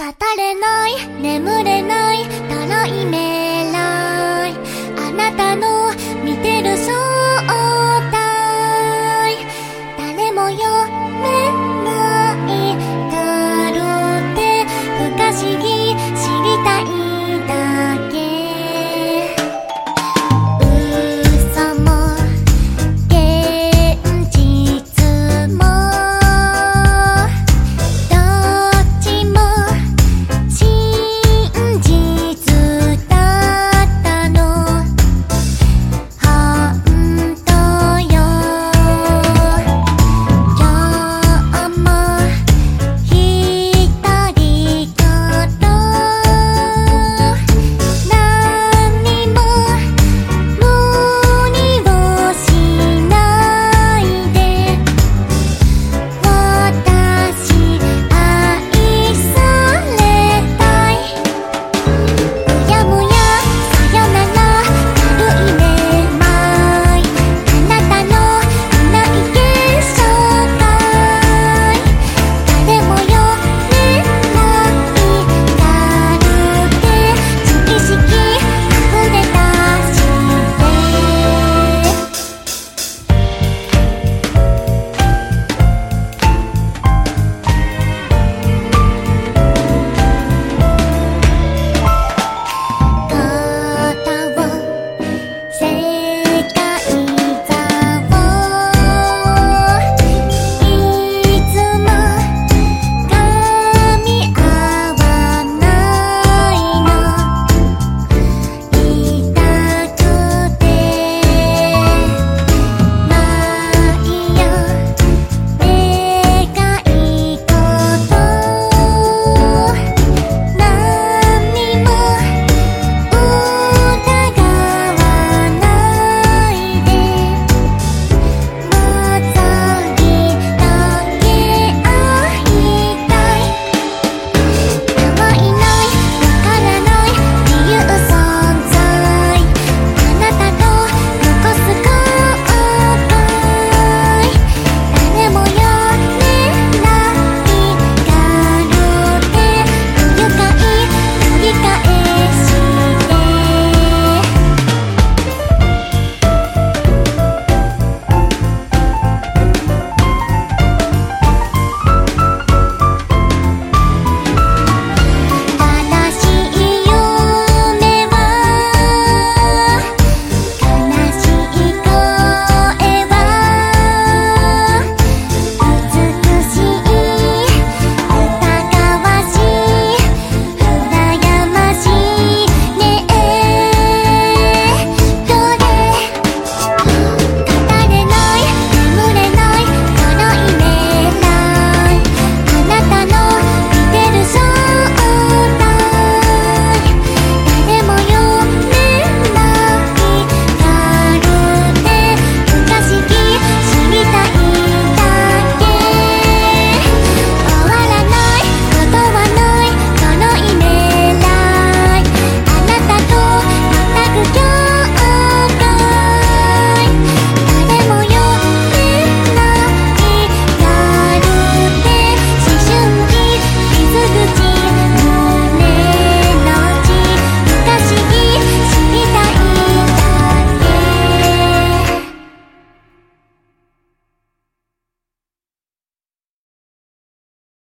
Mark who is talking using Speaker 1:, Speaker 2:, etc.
Speaker 1: 語れない。眠れ